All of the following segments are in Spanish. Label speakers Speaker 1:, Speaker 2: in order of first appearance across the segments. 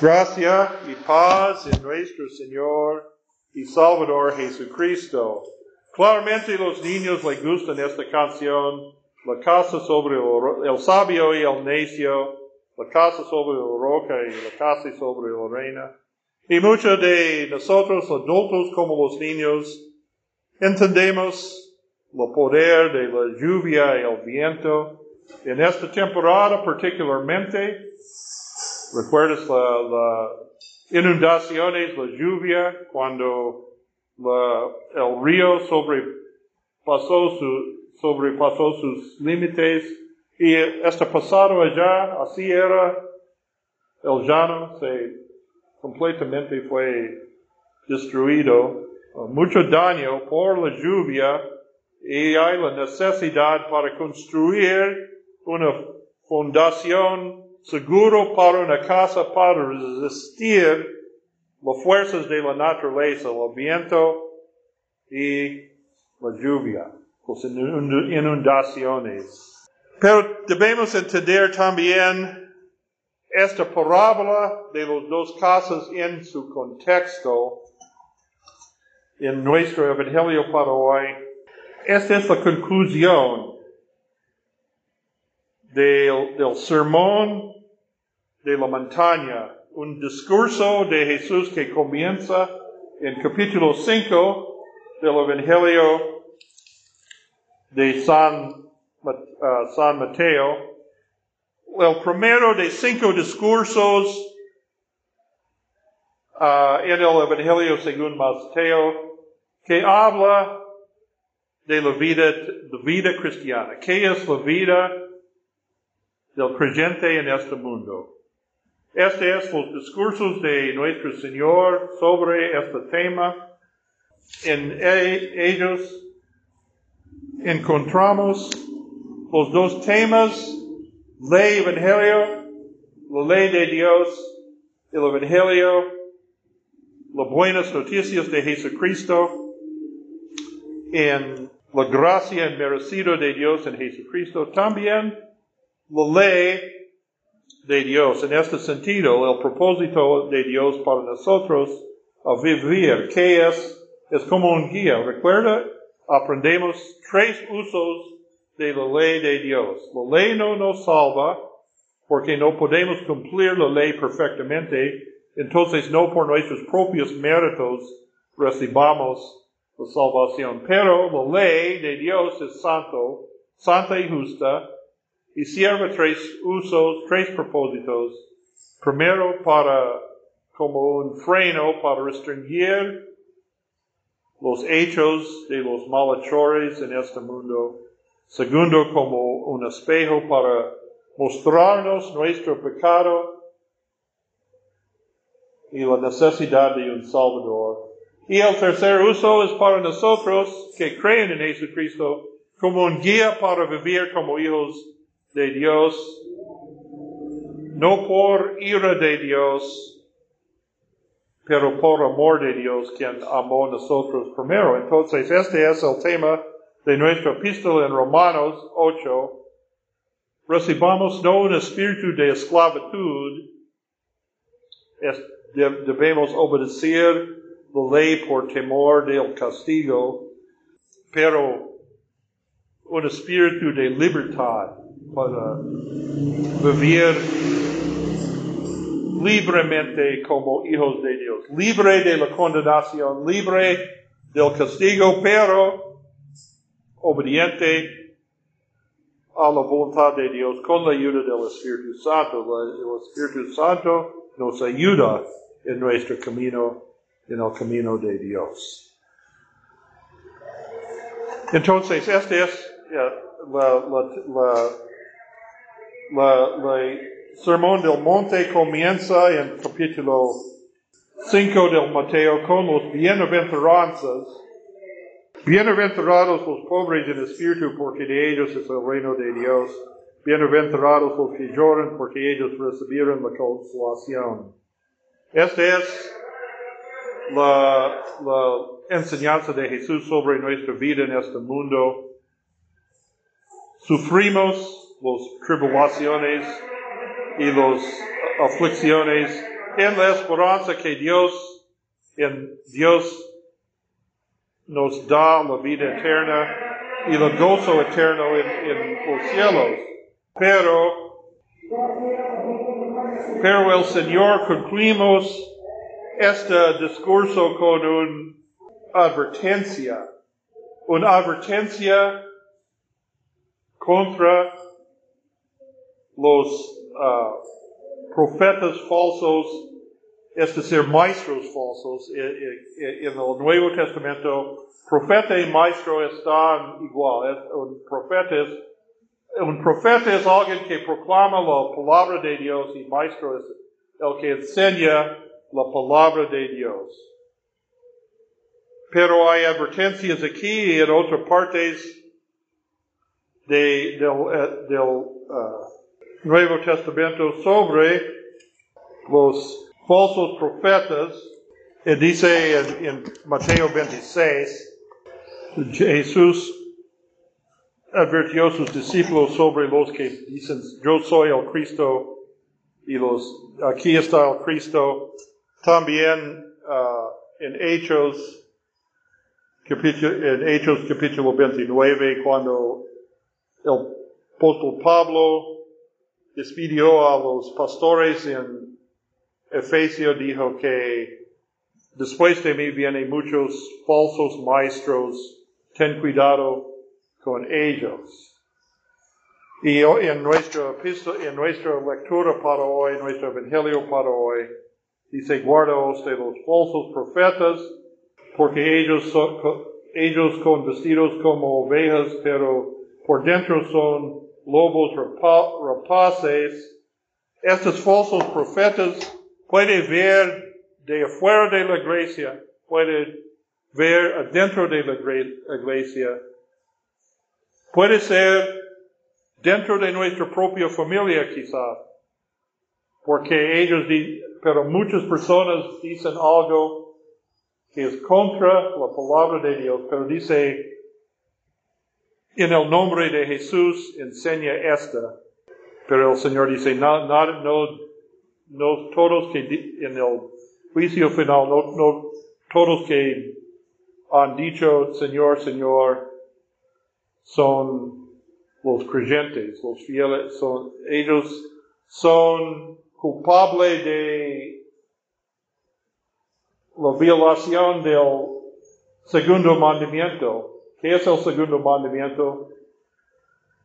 Speaker 1: Gracia y paz en nuestro Señor y Salvador Jesucristo. Claramente los niños les gustan esta canción, la casa sobre el, sabio y el necio, la casa sobre la roca y la casa sobre la reina. Y muchos de nosotros, adultos como los niños, entendemos el poder de la lluvia y el viento. En esta temporada particularmente, recuerdas la, inundaciones, la lluvia, cuando la, el río sobrepasó, su, sobrepasó sus límites y este pasado allá, así era el llano, se completamente fue destruido, mucho daño por la lluvia y hay la necesidad para construir una fundación seguro para una casa para resistir las fuerzas de la naturaleza, el viento y la lluvia, las inundaciones. Pero debemos entender también esta parábola de las dos casas en su contexto en nuestro Evangelio para hoy. Esta es la conclusión del, del sermón de la montaña, un discurso de Jesús que comienza en capítulo 5 del Evangelio de San, uh, San Mateo. El primero de cinco discursos uh, en el Evangelio según Mateo que habla de la vida, de vida cristiana. ¿Qué es la vida del creyente en este mundo? Este es los discursos de nuestro Señor sobre este tema. En e, ellos encontramos los dos temas, ley evangelio, la ley de Dios, el evangelio, las buenas noticias de Jesucristo, en la gracia merecido de Dios en Jesucristo, también la ley de Dios. En este sentido, el propósito de Dios para nosotros a vivir, que es, es como un guía. Recuerda, aprendemos tres usos de la ley de Dios. La ley no nos salva porque no podemos cumplir la ley perfectamente, entonces no por nuestros propios méritos recibamos la salvación. Pero la ley de Dios es santo, santa y justa, y sirve tres usos, tres propósitos. Primero, para, como un freno para restringir los hechos de los malhechores en este mundo. Segundo, como un espejo para mostrarnos nuestro pecado y la necesidad de un Salvador. Y el tercer uso es para nosotros que creen en Jesucristo como un guía para vivir como hijos de Dios, no por ira de Dios, pero por amor de Dios, quien amó a nosotros primero. Entonces, este es el tema de nuestra epístola en Romanos 8. Recibamos no un espíritu de esclavitud, debemos obedecer la ley por temor del castigo, pero un espíritu de libertad para vivir libremente como hijos de Dios, libre de la condenación, libre del castigo, pero obediente a la voluntad de Dios con la ayuda del Espíritu Santo. El Espíritu Santo nos ayuda en nuestro camino, en el camino de Dios. Entonces, este es la la, sermón del monte comienza en capítulo 5 del Mateo con los bienaventuranzas. Bienaventurados los pobres en espíritu, porque de ellos es el reino de Dios. Bienaventurados los que lloran, porque ellos recibieron la consolación. Esta es la, la enseñanza de Jesús sobre nuestra vida en este mundo. Sufrimos las tribulaciones y las aflicciones en la esperanza que Dios, en Dios nos da la vida eterna y el gozo eterno en, en los cielos. Pero, pero el Señor concluimos este discurso con una advertencia, una advertencia contra los uh, profetas falsos, es decir, maestros falsos. En el Nuevo Testamento, profeta y maestro están igual. Un profeta es, un profeta es alguien que proclama la palabra de Dios y maestro es el que enseña la palabra de Dios. Pero hay advertencias aquí y en otras partes de, del, del uh, Nuevo Testamento sobre los falsos profetas. Y dice en, Mateo 26, Jesús advirtió a sus discípulos sobre los que dicen, yo soy el Cristo, y los, aquí está el Cristo. También uh, en Hechos, capítulo, en Hechos capítulo 29, cuando el apóstol Pablo despidió a los pastores en Efesio, dijo que después de mí vienen muchos falsos maestros, ten cuidado con ellos. Y en nuestra, en nuestra lectura para hoy, nuestro evangelio para hoy, dice, guardaos de los falsos profetas, porque ellos, son, ellos con vestidos como ovejas, pero por dentro son lobos rapaces, estos falsos profetas pueden ver de afuera de la iglesia, pueden ver adentro de la iglesia, puede ser dentro de nuestra propia familia quizás, porque ellos, pero muchas personas dicen algo que es contra la palabra de Dios, pero dice, en el nombre de Jesús enseña esta. Pero el Señor dice, no, no, no, todos que en el juicio final, no, no todos que han dicho Señor, Señor, son los creyentes, los fieles, son, ellos son culpables de la violación del segundo mandamiento. ¿Qué es el segundo mandamiento?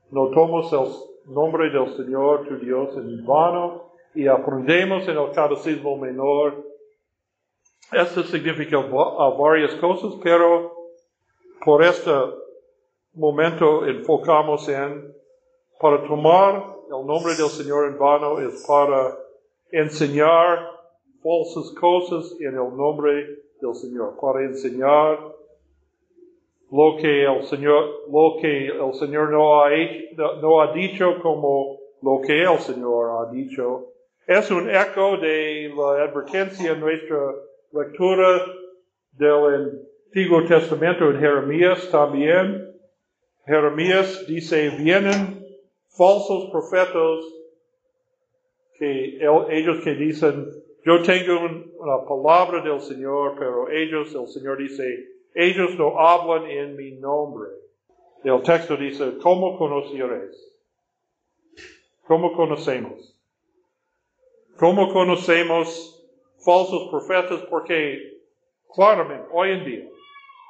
Speaker 1: No tomes el nombre del Señor tu Dios en vano y aprendemos en el catecismo menor. Esto significa varias cosas, pero por este momento enfocamos en para tomar el nombre del Señor en vano es para enseñar falsas cosas en el nombre del Señor, para enseñar lo que el Señor, lo que el Señor no ha, hecho, no ha dicho como lo que el Señor ha dicho. Es un eco de la advertencia en nuestra lectura del Antiguo Testamento en Jeremías también. Jeremías dice, vienen falsos profetas que ellos que dicen, yo tengo una palabra del Señor, pero ellos, el Señor dice, ellos no hablan en mi nombre. El texto dice, ¿cómo conoceréis? ¿Cómo conocemos? ¿Cómo conocemos falsos profetas? Porque claramente hoy en día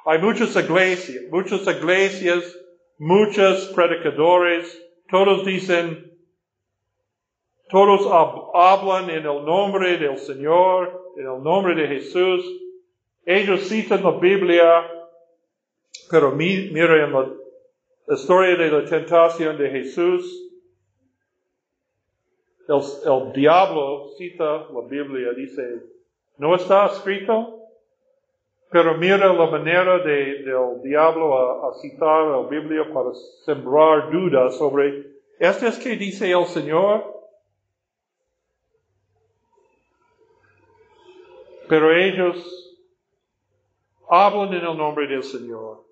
Speaker 1: hay muchas iglesias, muchas iglesias, muchos predicadores, todos dicen, todos hablan en el nombre del Señor, en el nombre de Jesús, ellos citan la Biblia, pero miren la historia de la tentación de Jesús. El, diablo cita la Biblia, dice, no está escrito, pero mira la manera de, del diablo a, citar la Biblia para sembrar dudas sobre, ¿esto es que dice el Señor? Pero ellos hablan en el nombre del Señor.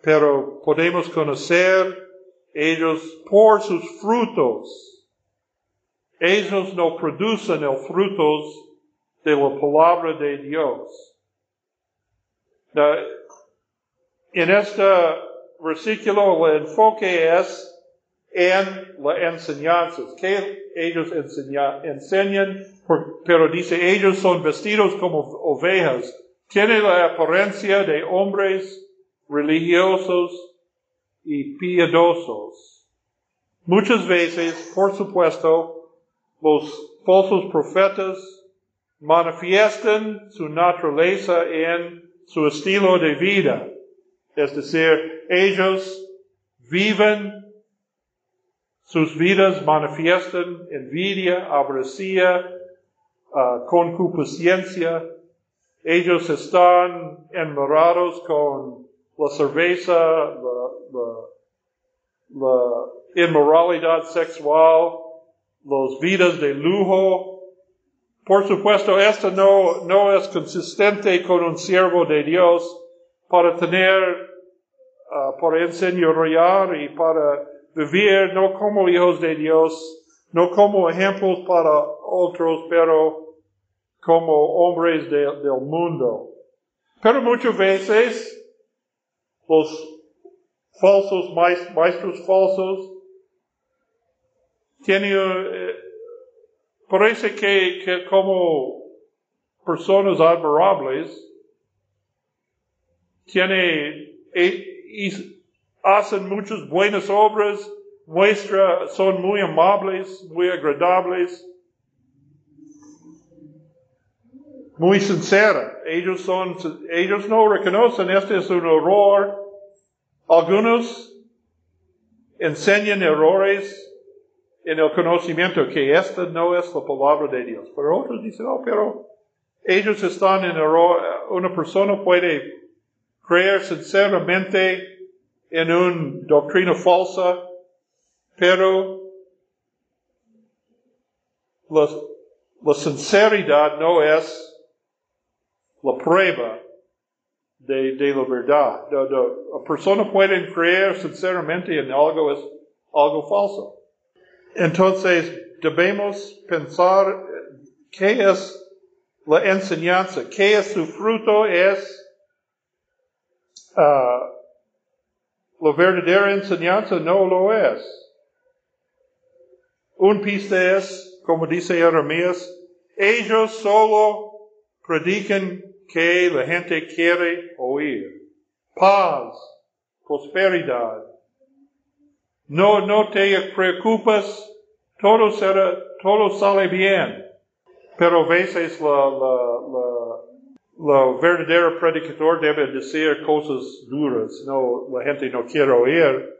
Speaker 1: Pero podemos conocer ellos por sus frutos. ellos no producen el frutos de la palabra de Dios. en este versículo el enfoque es en la enseñanza, que ellos enseñan, pero dice ellos son vestidos como ovejas, tienen la apariencia de hombres religiosos y piadosos. Muchas veces, por supuesto, los falsos profetas manifiestan su naturaleza en su estilo de vida. Es decir, ellos viven sus vidas, manifiestan envidia, avaricia, uh, concupiscencia. Ellos están enmorados con la cerveza, la, la, la inmoralidad sexual, las vidas de lujo, por supuesto, esto no, no es consistente con un siervo de Dios para tener, uh, para enseñar y para vivir no como hijos de Dios, no como ejemplos para otros, pero como hombres del mundo. Pero muchas veces los falsos maestros falsos tienen eh, Parece que, que como personas admirables, tiene, y hacen muchas buenas obras, muestra, son muy amables, muy agradables, muy sincera. Ellos son, ellos no reconocen este es un error. Algunos enseñan errores en el conocimiento que esta no es la palabra de Dios. Pero otros dicen, oh, pero ellos están en error. Una persona puede creer sinceramente en una doctrina falsa, pero la, la sinceridad no es la prueba de, la verdad. La, persona puede creer sinceramente en algo es algo falso. Entonces, debemos pensar qué es la enseñanza, qué es su fruto, es uh, la verdadera enseñanza, no lo es. Un piste es, como dice Jeremías, ellos solo predican que la gente quiere oír. Paz, prosperidad, no, no te preocupes, todo será, todo sale bien. Pero a veces la, la, la, la verdadera predicador debe decir cosas duras. No, la gente no quiere oír.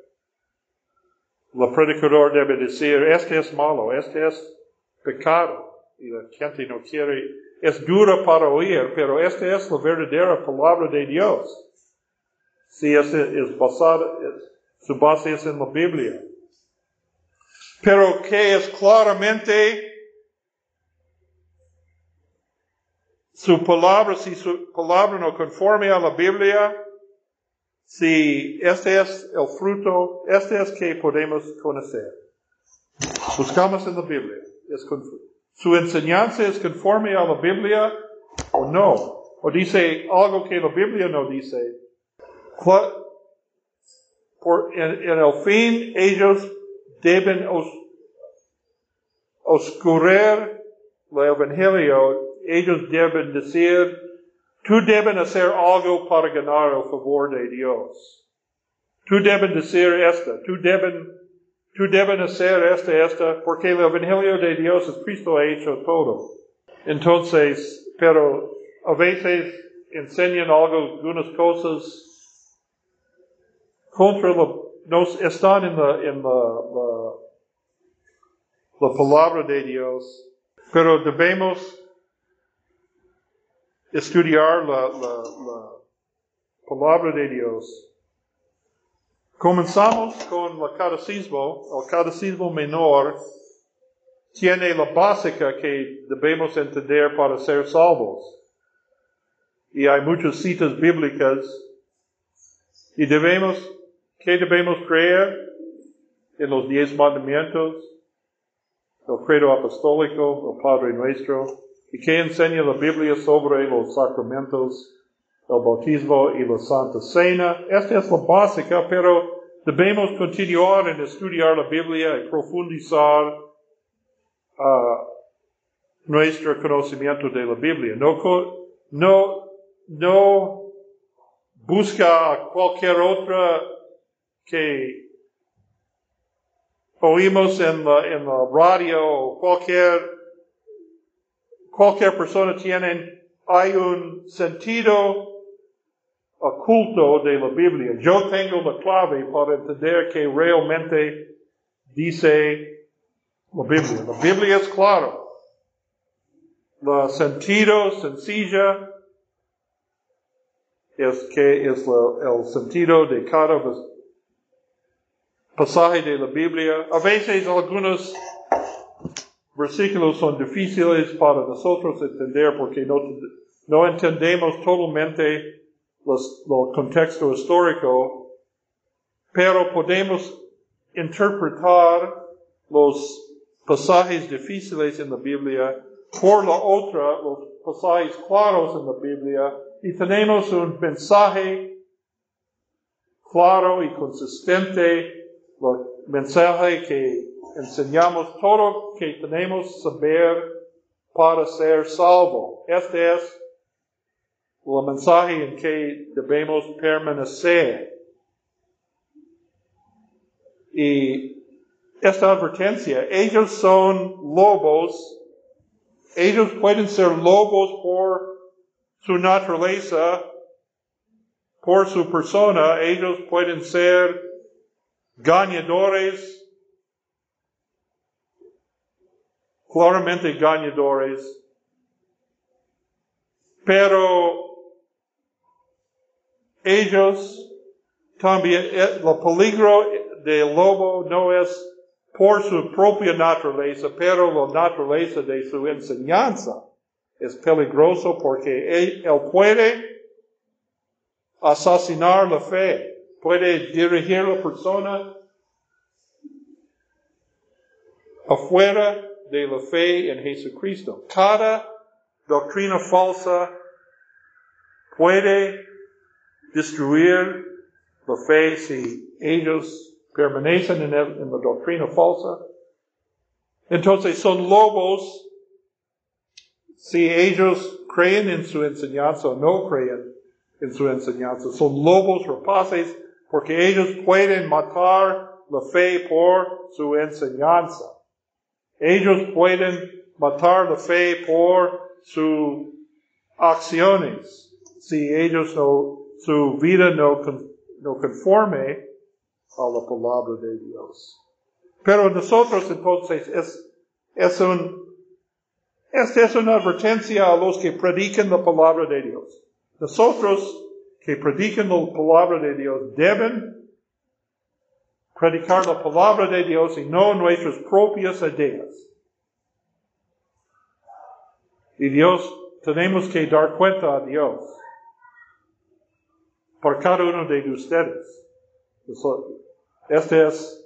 Speaker 1: La predicador debe decir, este es malo, este es pecado. Y la gente no quiere, es dura para oír, pero esta es la verdadera palabra de Dios. Si es, es basada, es, su base es en la Biblia. Pero que es claramente su palabra, si su palabra no conforme a la Biblia, si este es el fruto, este es que podemos conocer. Buscamos en la Biblia. Su enseñanza es conforme a la Biblia o no. O dice algo que la Biblia no dice por, en, el fin ellos deben os, oscurecer el evangelio, ellos deben decir, tú deben hacer algo para ganar el favor de Dios. Tú deben decir esto, tú deben, tú deben hacer esto, esto, porque el evangelio de Dios es Cristo ha hecho todo. Entonces, pero a veces enseñan algo, algunas cosas contra la, nos están en la, en la, la, la palabra de Dios, pero debemos estudiar la, la, la palabra de Dios. Comenzamos con el catecismo. El catecismo menor tiene la básica que debemos entender para ser salvos. Y hay muchas citas bíblicas. Y debemos ¿Qué debemos creer? En los diez mandamientos. el credo apostólico, el Padre Nuestro, y que enseña la Biblia sobre los sacramentos, el bautismo y la Santa Cena. Esta es la básica, pero debemos continuar en estudiar la Biblia y profundizar uh, nuestro conocimiento de la Biblia. No, no, no busca cualquier otra que oímos en la, en la radio, cualquier, cualquier persona tiene, hay un sentido oculto de la Biblia. Yo tengo la clave para entender que realmente dice la Biblia. La Biblia es claro. El sentido sencilla es que es el sentido de cada pasaje de la Biblia. A veces algunos versículos son difíciles para nosotros entender porque no, no entendemos totalmente los, el contexto histórico, pero podemos interpretar los pasajes difíciles en la Biblia por la otra, los pasajes claros en la Biblia, y tenemos un mensaje claro y consistente el mensaje que enseñamos todo que tenemos saber para ser salvo. Este es el mensaje en que debemos permanecer. Y esta advertencia, ellos son lobos, ellos pueden ser lobos por su naturaleza, por su persona, ellos pueden ser ganadores, claramente ganadores, pero ellos también, el eh, peligro del lobo no es por su propia naturaleza, pero la naturaleza de su enseñanza es peligroso porque él, puede asesinar la fe puede dirigir a la persona afuera de la fe en Jesucristo. Cada doctrina falsa puede destruir la fe si ellos permanecen en, en la doctrina falsa. Entonces son lobos si ellos creen en su enseñanza o no creen en su enseñanza. Son lobos rapaces porque ellos pueden matar la fe por su enseñanza. Ellos pueden matar la fe por sus acciones, si ellos no, su vida no, no conforme a la palabra de Dios. Pero nosotros entonces es, es un, esta es una advertencia a los que predican la palabra de Dios. Nosotros que predican la palabra de Dios deben predicar la palabra de Dios y no nuestras propias ideas. Y Dios, tenemos que dar cuenta a Dios por cada uno de ustedes. Este es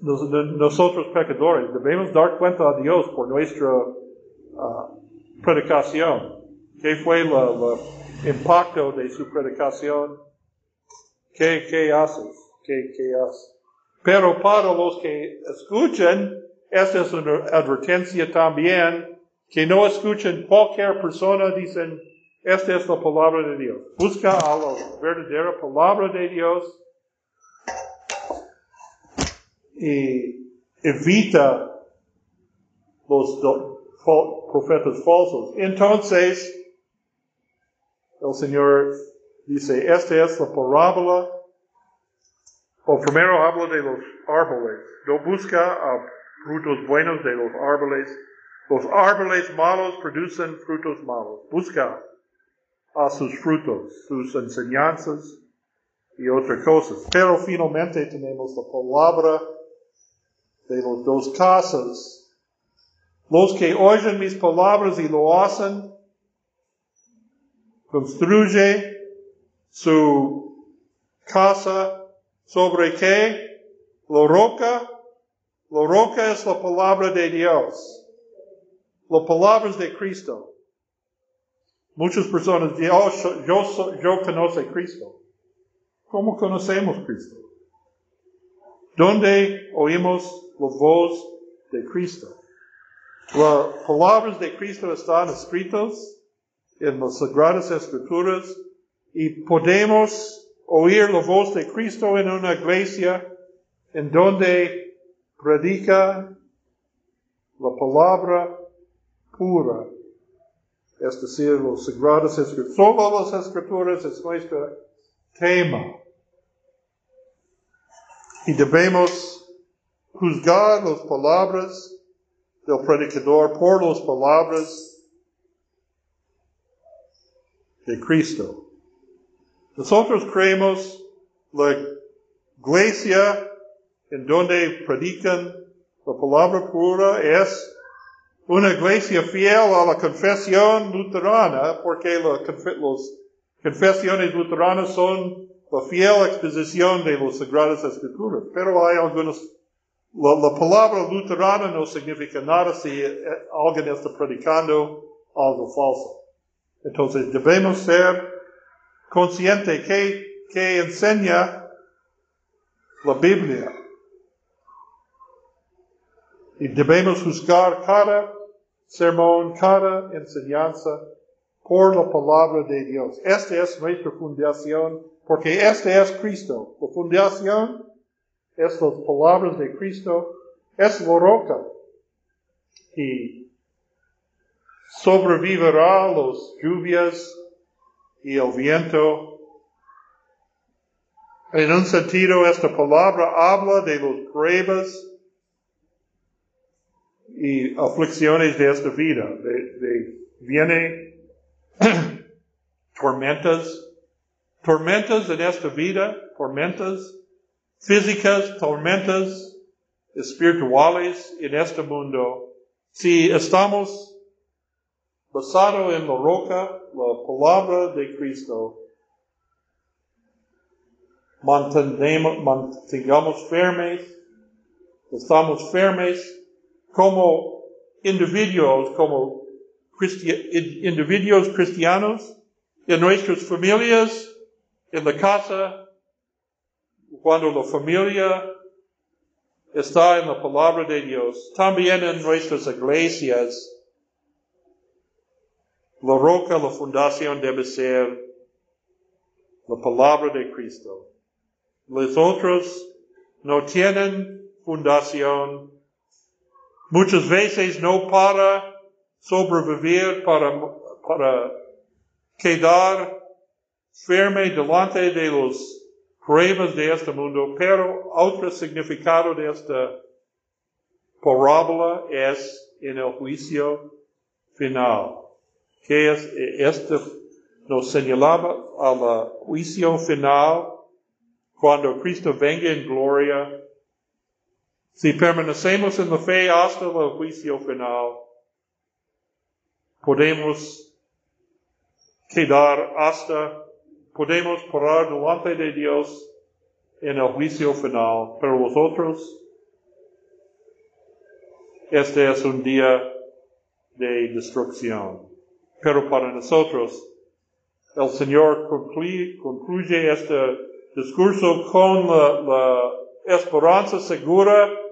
Speaker 1: nosotros pecadores. Debemos dar cuenta a Dios por nuestra uh, predicación. ¿Qué fue la impacto de su predicación, ¿qué, qué haces? ¿Qué, ¿Qué haces? Pero para los que escuchan, esta es una advertencia también, que no escuchen cualquier persona, dicen, esta es la palabra de Dios. Busca a la verdadera palabra de Dios y evita los profetas falsos. Entonces, el Señor dice, esta es la parábola, o primero habla de los árboles, no busca a frutos buenos de los árboles, los árboles malos producen frutos malos, busca a sus frutos, sus enseñanzas y otras cosas. Pero finalmente tenemos la palabra de los dos casos. Los que oyen mis palabras y lo hacen, construye su casa sobre qué? La roca La roca es la palabra de Dios. La palabra es de Cristo. Muchas personas dicen, oh, yo, yo conozco a Cristo. ¿Cómo conocemos a Cristo? ¿Dónde oímos la voz de Cristo? Las palabras de Cristo están escritas en las Sagradas Escrituras y podemos oír la voz de Cristo en una iglesia en donde predica la palabra pura, es decir, las Sagradas Escrituras. Todas las Escrituras es nuestro tema. Y debemos juzgar las palabras del predicador por las palabras de Cristo. Nosotros creemos la iglesia en donde predican la palabra pura es una iglesia fiel a la confesión luterana, porque las confesiones luteranas son la fiel exposición de las Sagradas Escrituras. Pero hay algunos, la, palabra luterana no significa nada si alguien está predicando algo falso. Entonces debemos ser conscientes que, que enseña la Biblia. Y debemos juzgar cada sermón, cada enseñanza por la palabra de Dios. Esta es nuestra fundación, porque este es Cristo. La fundación es las palabras de Cristo, es la roca. Y sobrevivirá las lluvias y el viento. En un sentido, esta palabra habla de los pruebas y aflicciones de esta vida. De, viene tormentas, tormentas en esta vida, tormentas físicas, tormentas espirituales en este mundo. Si estamos basados en la roca, la palabra de Cristo, mantengamos firmes, estamos firmes como individuos, como individuos cristianos, en nuestras familias, en la casa, cuando la familia está en la palabra de Dios, también en nuestras iglesias, la roca, la fundación debe ser la palabra de Cristo. Los otros no tienen fundación Muchas veces no para sobrevivir, para, para quedar firme delante de los pruebas de este mundo, pero otro significado de esta parábola es en el juicio final. Que es, este nos señalaba al juicio final cuando Cristo venga en gloria si permanecemos en la fe hasta el juicio final, podemos quedar hasta, podemos parar delante de Dios en el juicio final. Pero vosotros, este es un día de destrucción. Pero para nosotros, el Señor concluye, este discurso con la esperanza segura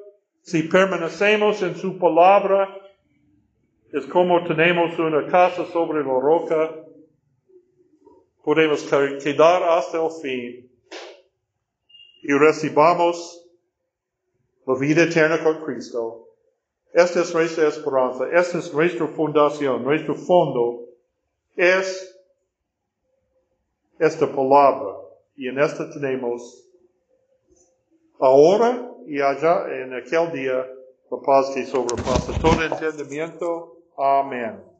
Speaker 1: si permanecemos en su palabra, es como tenemos una casa sobre la roca, podemos quedar hasta el fin y recibamos la vida eterna con Cristo. Esta es nuestra esperanza, esta es nuestra fundación, nuestro fondo es esta palabra y en esta tenemos ahora y allá en aquel día la paz que sobrepasa todo entendimiento. Amén.